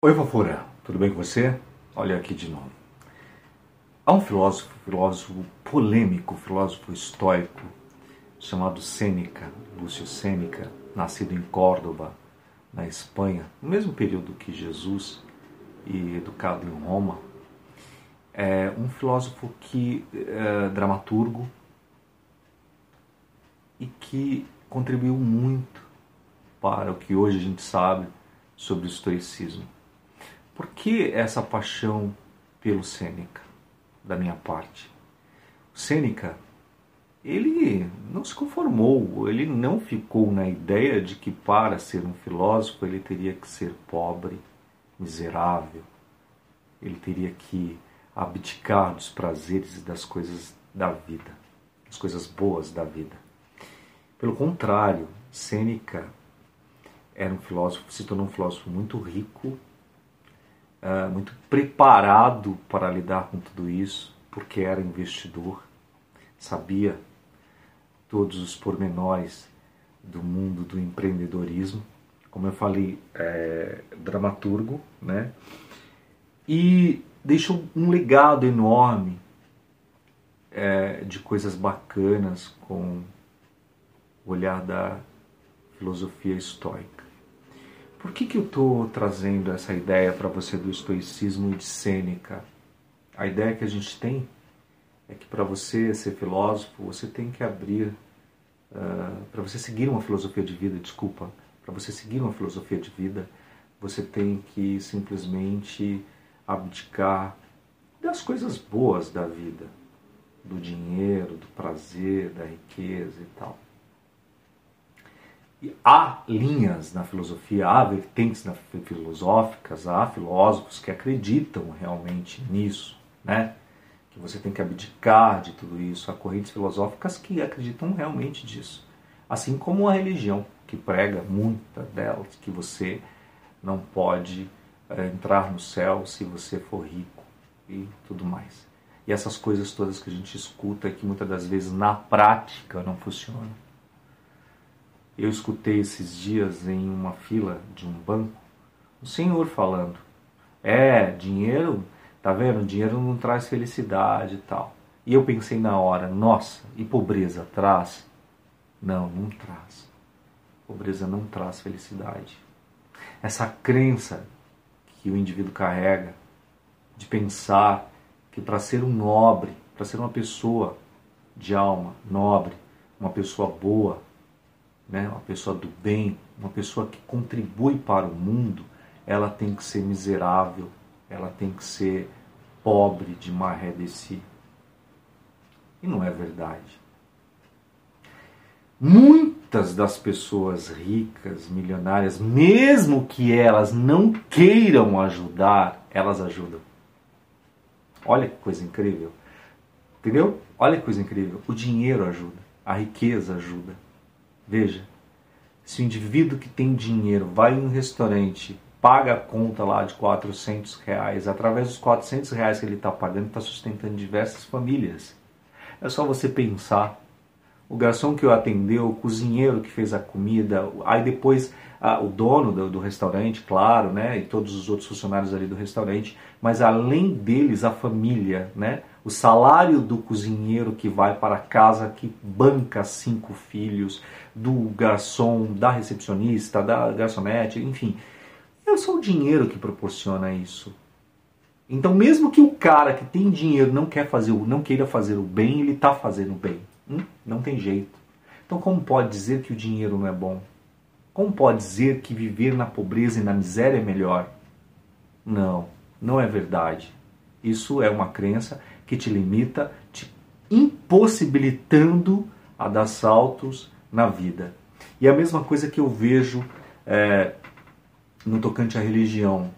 Oi, Fofura, tudo bem com você? Olha aqui de novo. Há um filósofo, filósofo polêmico, filósofo estoico, chamado Sêneca, Lúcio Sêneca, nascido em Córdoba, na Espanha, no mesmo período que Jesus e educado em Roma. É um filósofo que é dramaturgo e que contribuiu muito para o que hoje a gente sabe sobre o estoicismo. Por que essa paixão pelo Sêneca, da minha parte? O Sêneca, ele não se conformou, ele não ficou na ideia de que para ser um filósofo ele teria que ser pobre, miserável, ele teria que abdicar dos prazeres e das coisas da vida, das coisas boas da vida. Pelo contrário, Sêneca era um filósofo, se tornou um filósofo muito rico, uh, muito preparado para lidar com tudo isso, porque era investidor, sabia todos os pormenores do mundo do empreendedorismo, como eu falei, é, dramaturgo, né? E deixou um legado enorme é, de coisas bacanas com o olhar da filosofia estoica. Por que, que eu estou trazendo essa ideia para você do estoicismo e de Sêneca? A ideia que a gente tem é que para você ser filósofo, você tem que abrir, uh, para você seguir uma filosofia de vida, desculpa, para você seguir uma filosofia de vida, você tem que simplesmente abdicar das coisas boas da vida, do dinheiro, do prazer, da riqueza e tal há linhas na filosofia, há vertentes na, filosóficas, há filósofos que acreditam realmente nisso, né? Que você tem que abdicar de tudo isso. Há correntes filosóficas que acreditam realmente disso. Assim como a religião, que prega muita delas, que você não pode é, entrar no céu se você for rico e tudo mais. E essas coisas todas que a gente escuta que muitas das vezes na prática não funcionam. Eu escutei esses dias em uma fila de um banco um senhor falando: É, dinheiro, tá vendo? Dinheiro não traz felicidade e tal. E eu pensei na hora: Nossa, e pobreza traz? Não, não traz. Pobreza não traz felicidade. Essa crença que o indivíduo carrega de pensar que para ser um nobre, para ser uma pessoa de alma nobre, uma pessoa boa, né, uma pessoa do bem, uma pessoa que contribui para o mundo, ela tem que ser miserável, ela tem que ser pobre de maré de si. E não é verdade. Muitas das pessoas ricas, milionárias, mesmo que elas não queiram ajudar, elas ajudam. Olha que coisa incrível. Entendeu? Olha que coisa incrível. O dinheiro ajuda, a riqueza ajuda. Veja, se o indivíduo que tem dinheiro vai em um restaurante, paga a conta lá de 400 reais, através dos 400 reais que ele está pagando, está sustentando diversas famílias. É só você pensar. O garçom que o atendeu, o cozinheiro que fez a comida, aí depois ah, o dono do, do, restaurante, claro, né, e todos os outros funcionários ali do restaurante, mas além deles a família, né, o salário do cozinheiro que vai para casa, que banca cinco filhos, do garçom, da recepcionista, da garçonete, enfim. É só o dinheiro que proporciona isso. Então, mesmo que o cara que tem dinheiro não quer fazer, não queira fazer o bem, ele está fazendo o bem. Hum? Não tem jeito. Então, como pode dizer que o dinheiro não é bom? Como pode dizer que viver na pobreza e na miséria é melhor? Não, não é verdade. Isso é uma crença que te limita, te impossibilitando a dar saltos na vida. E a mesma coisa que eu vejo é, no tocante à religião.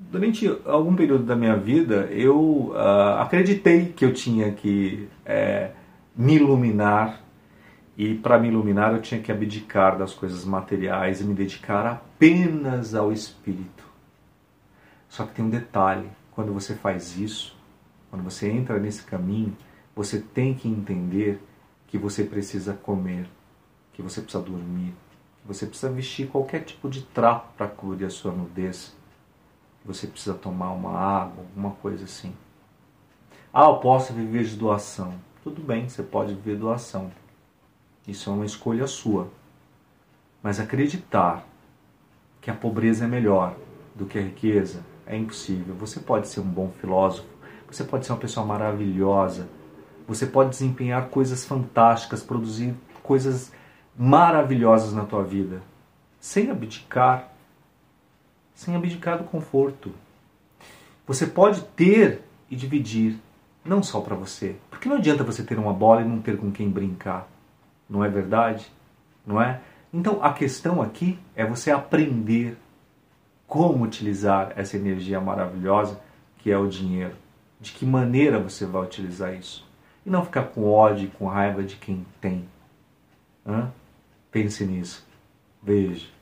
Durante algum período da minha vida, eu uh, acreditei que eu tinha que é, me iluminar e para me iluminar eu tinha que abdicar das coisas materiais e me dedicar apenas ao espírito. Só que tem um detalhe: quando você faz isso, quando você entra nesse caminho, você tem que entender que você precisa comer, que você precisa dormir, que você precisa vestir qualquer tipo de trapo para cobrir a sua nudez. você precisa tomar uma água, alguma coisa assim. Ah, eu posso viver de doação. Tudo bem, você pode viver doação. Isso é uma escolha sua. Mas acreditar que a pobreza é melhor do que a riqueza é impossível. Você pode ser um bom filósofo, você pode ser uma pessoa maravilhosa, você pode desempenhar coisas fantásticas, produzir coisas maravilhosas na tua vida, sem abdicar, sem abdicar do conforto. Você pode ter e dividir, não só para você. Porque não adianta você ter uma bola e não ter com quem brincar. Não é verdade? Não é? Então a questão aqui é você aprender como utilizar essa energia maravilhosa que é o dinheiro. De que maneira você vai utilizar isso. E não ficar com ódio, com raiva de quem tem. Hã? Pense nisso. Beijo.